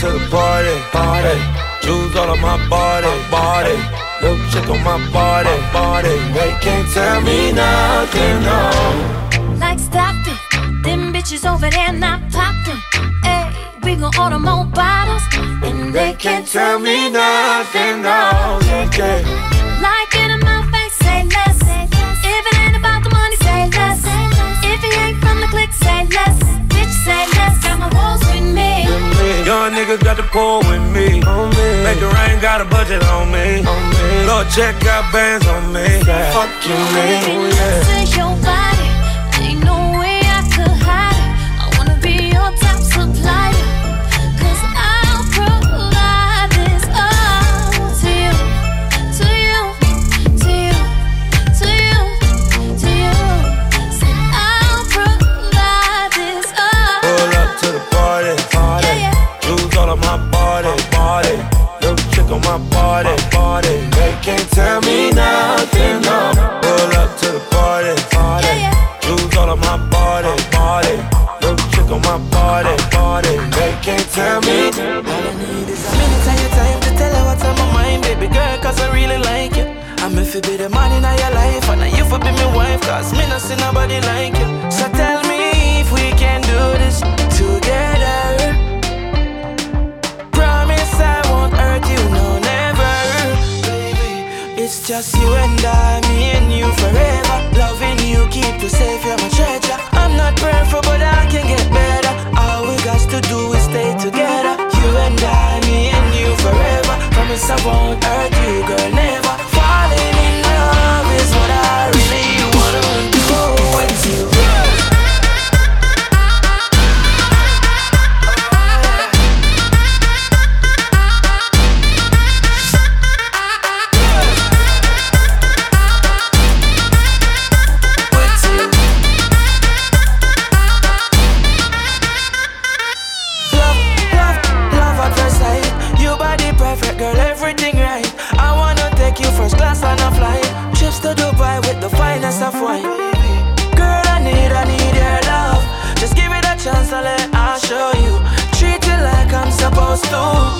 to the party, party. Jewels all on my body, body. Little chick on my body, body. They can't tell me nothing, no. Like Stockton, them bitches over there not popping. Hey, we gon' order more bottles, and they can't tell me nothing, no. They. Like in my face, say less. If it ain't about the money, say less. If he ain't from the clique, say less and dance, got my walls with me. Young niggas got the pole with me. On. Make it rain, got a budget on me. Lord, check got bands on me. Fuck you, man. Oh, yeah.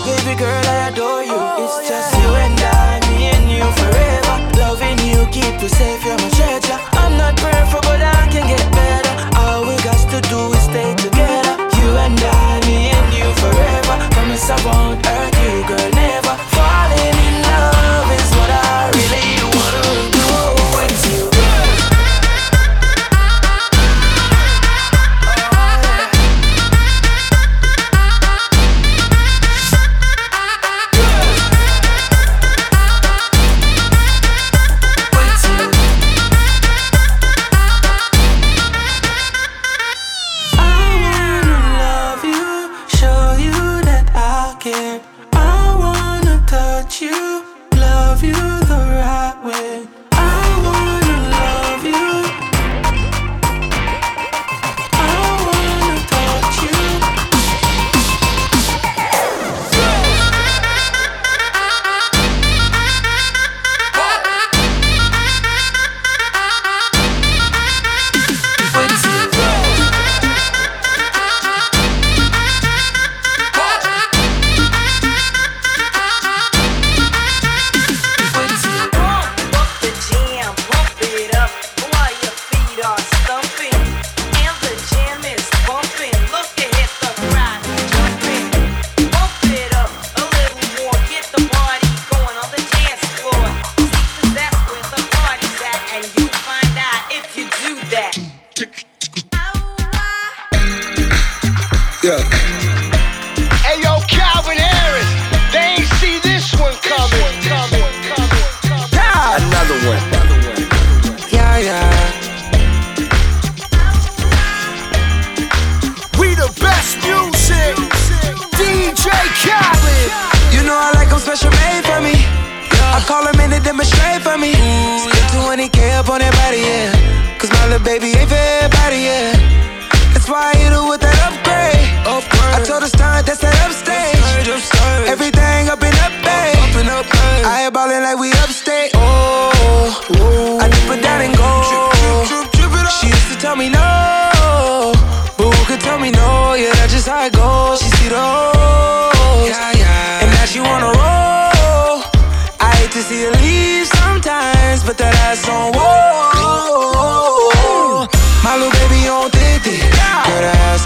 Baby girl, I adore you. It's just you and I, me and you forever. Loving you, keep you safe, you're my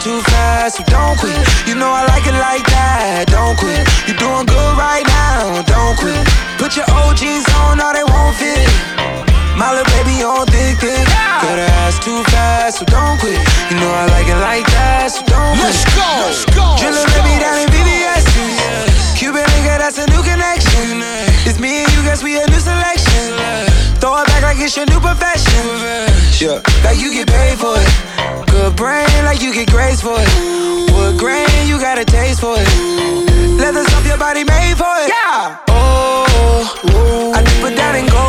too fast, so don't quit. You know I like it like that, don't quit. You're doing good right now, don't quit. Put your old jeans on, now they won't fit. My little baby on thick, thick. Got her ass too fast, so don't quit. You know I like it like that, so don't Let's. Go. Let's go. it's your new profession. Yeah, like you get paid for it. Good brain, like you get grades for it. Wood grain, you got a taste for it. Leathers off your body made for it. Yeah. Oh, I dip it down and go.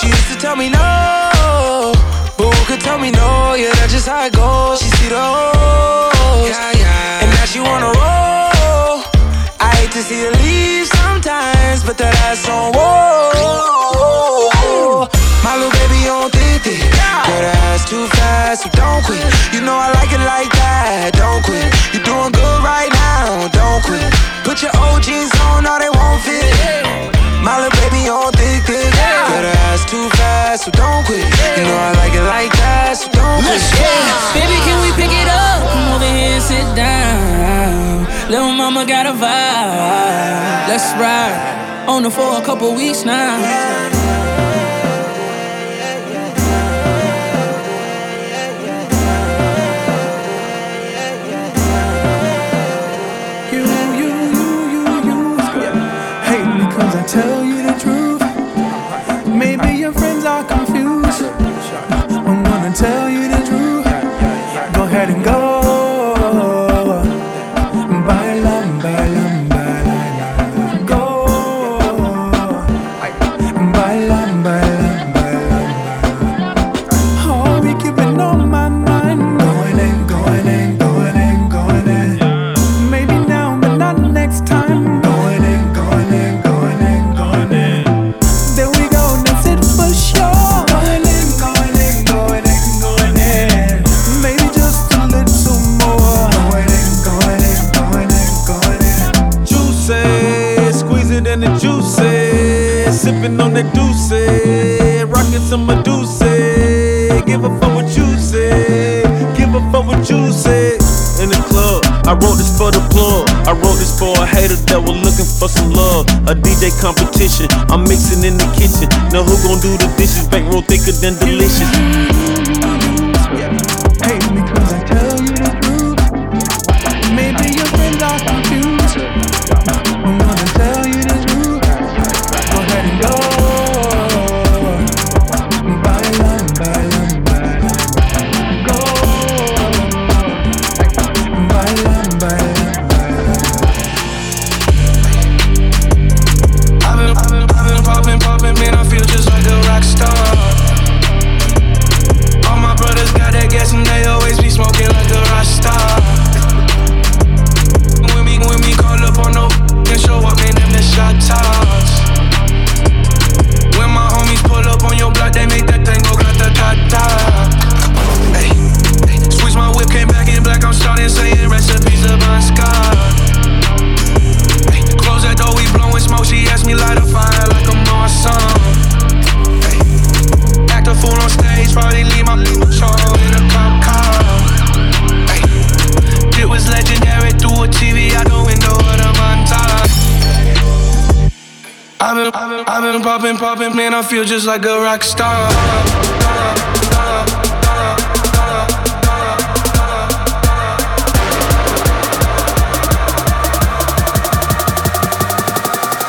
She used to tell me no, but who could tell me no? Yeah, that's just how it goes. She see the O's, yeah, yeah. and now she wanna roll. I hate to see her leave sometimes, but that ass on. so don't quit. You know I like it like that, so don't Let's quit. Yeah. Baby, can we pick it up? Come over here and sit down. Little mama got a vibe. Let's ride. On the for a couple weeks now. You, you, you, you, you. Hate I tell you. that was looking for some love, a DJ competition. I'm mixing in the kitchen. Now who gon' do the dishes? Bankroll thicker than delicious. Hey, because I tell you the truth, maybe your friends are. popping, man, I feel just like a rock star.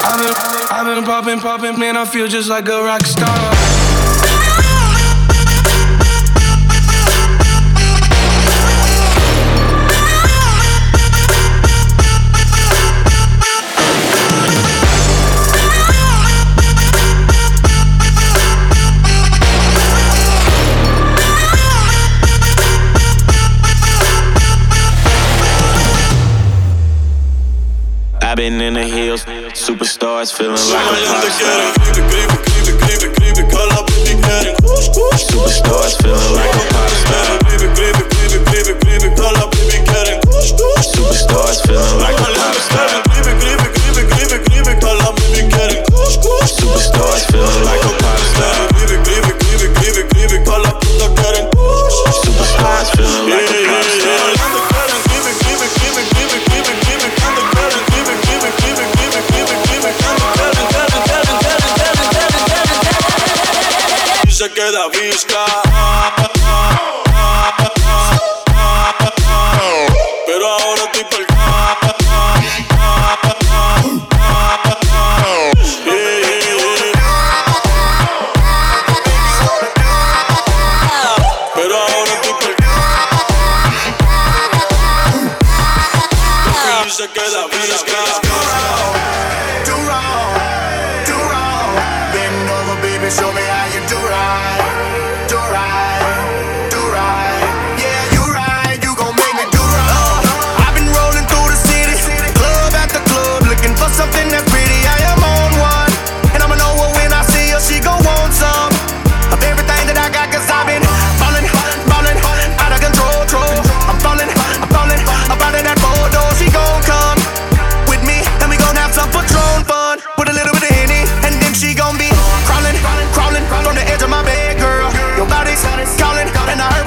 I've been, I've been popping, popping, man, I feel just like a rock star. been in the hills. Superstars feeling like a pop star. Superstars feeling like a pop star. Superstars feeling like a pop star. esquerda, visca.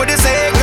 what it say.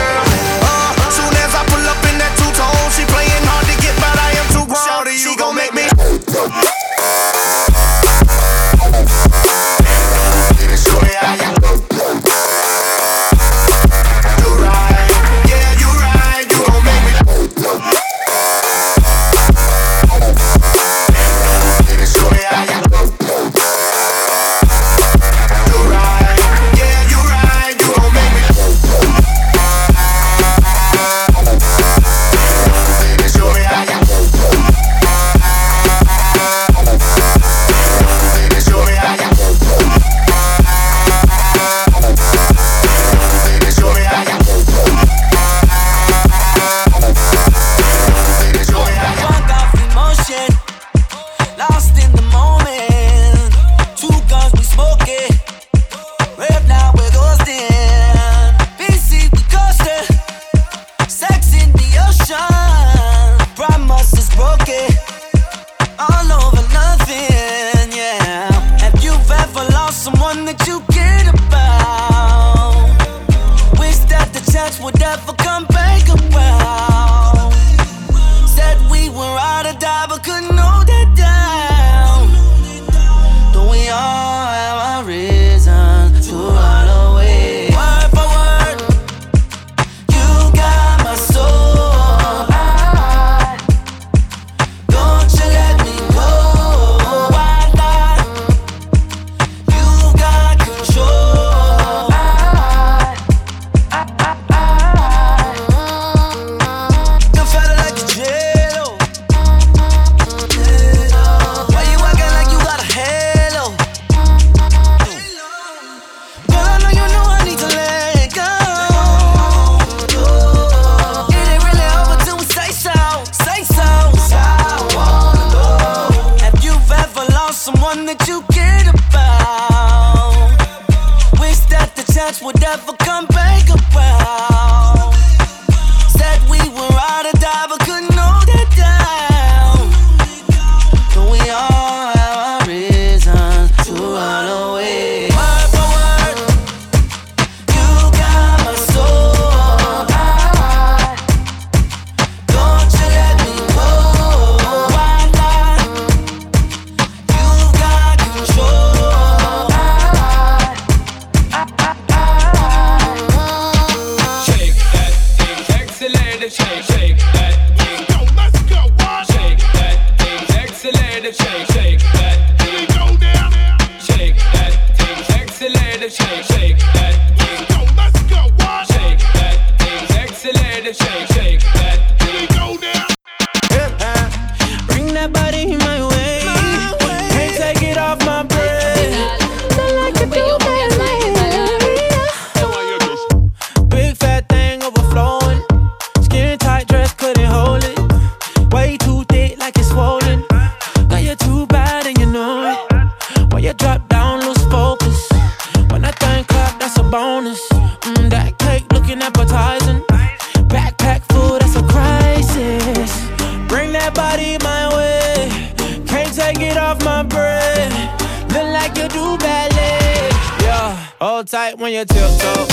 Tight when you tiptoe.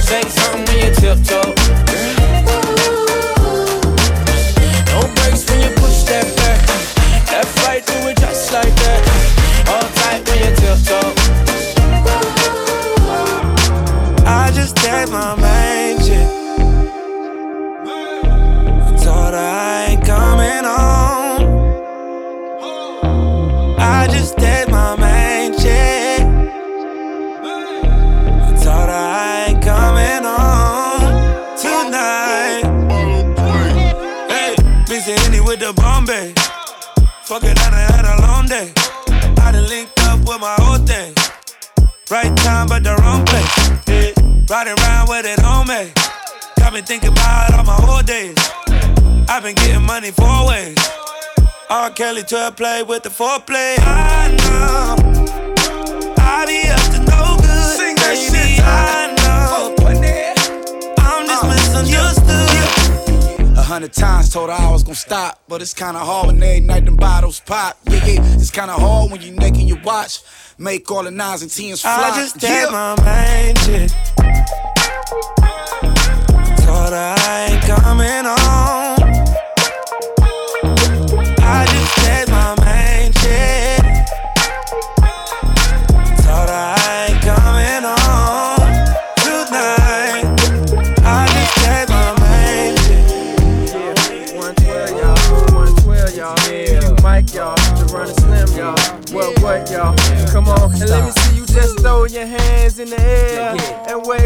Say something when you tiptoe. Fuck it, I done had a long day. I done linked up with my whole thing. Right time, but the wrong place. Yeah. Riding around with it on me. Got me thinking about all my old days. I've been getting money four ways. R. Kelly to play with the foreplay. I know. I be up to no good. Sing that Baby, shit. I know. I'm just uh, misunderstood. A hundred times told her I was gonna stop, but it's kinda hard when every night them bottles pop. Yeah, yeah, it's kinda hard when you naked your watch. Make all the nines and tens fly. I just gave my main chick. Told her I ain't coming home.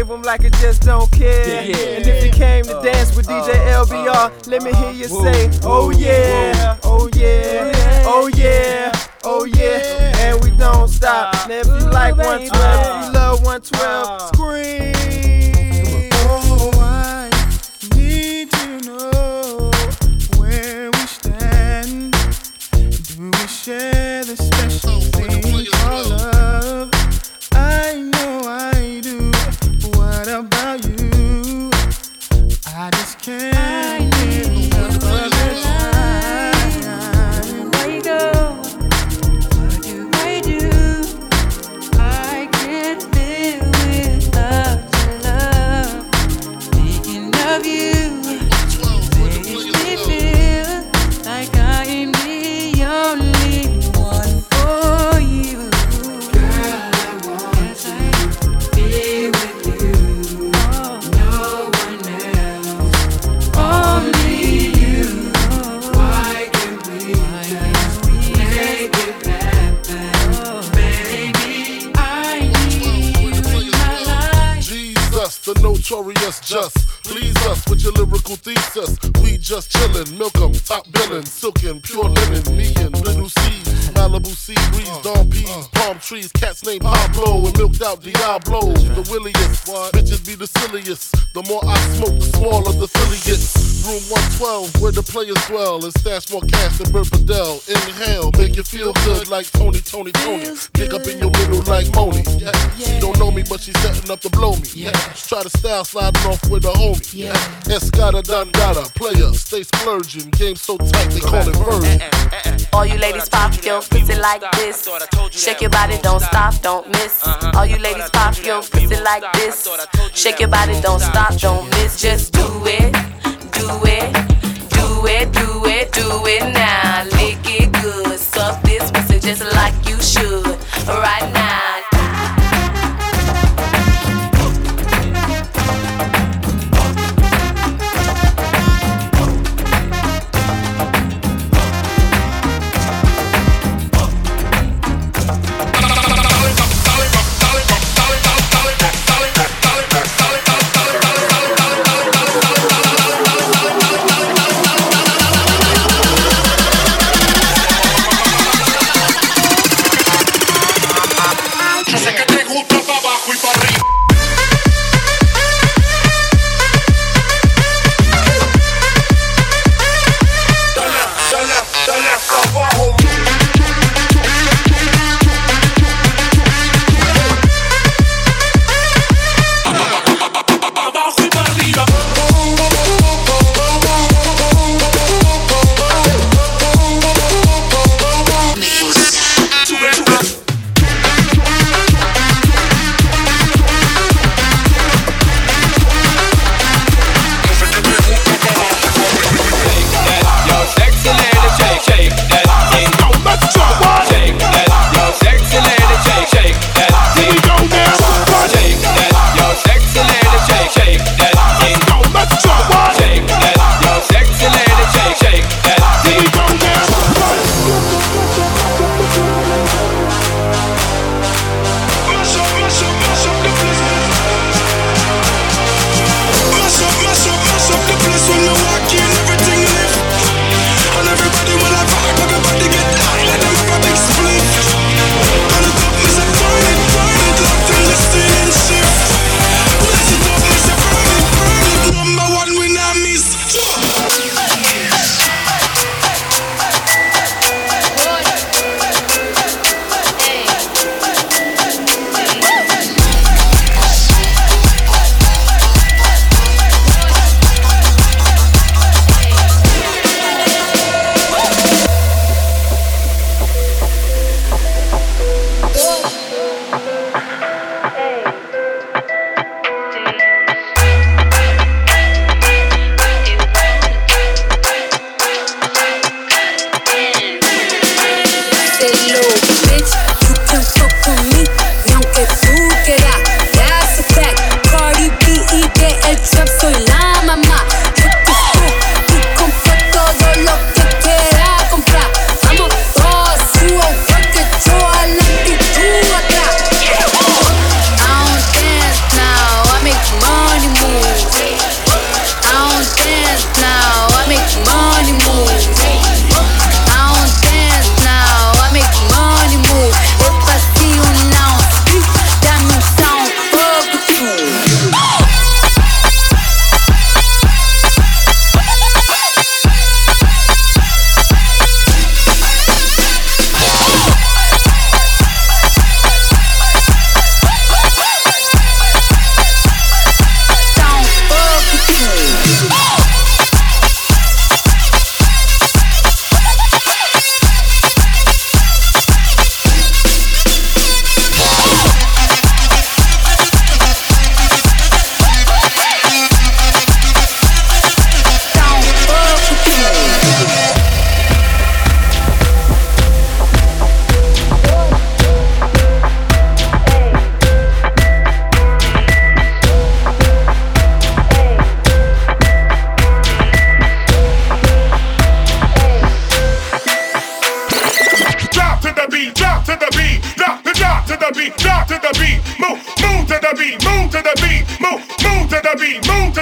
Wave them like it just don't care. And if you came to dance with DJ LBR, let me hear you say, oh, oh yeah, oh yeah, oh yeah, oh yeah. And we don't stop. Now if you like 112, if you love 112, scream. 12 where the players dwell. And stats forecast and Bert Padel. Inhale, make you feel good like Tony, Tony, Tony. Pick up in your middle like Moni. Yeah. She don't know me, but she's setting up to blow me. Yeah. Try to style sliding off with a homie. Yeah. Escada Dandada, player, stay splurging. Game so tight, they call it uh-uh. virgin. Uh-uh. All you ladies pop your pussy like this. Shake your body, don't stop, don't miss. Uh-huh. All you ladies pop your pussy like this. Shake your body, don't stop, don't miss. Just do it, do it it, do it, do it now. Lick it good, suck this pussy just like you should. Right now.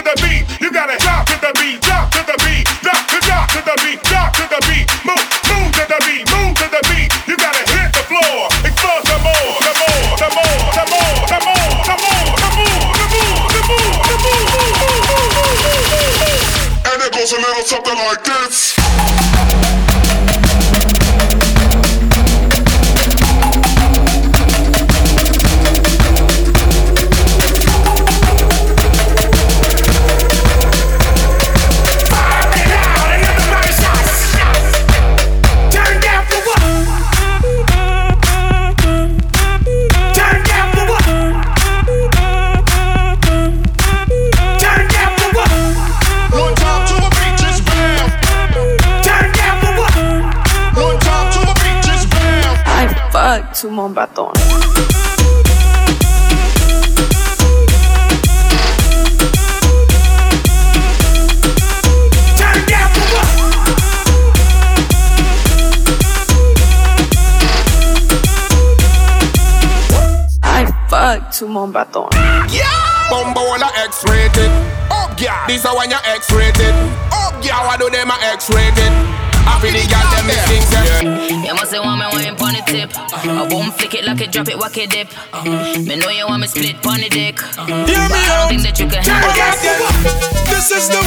to the beat. baton. Yeah! Bumbola X-rated. Up, yeah. This a when you X-rated. Oh yeah. What do them X-rated. Happy the girl them things yeah. You must say want me wine the tip. I won't flick it like it, drop it, whack it dip. Me know you want me split pony dick. Hear me out. Think that you can handle this. This is the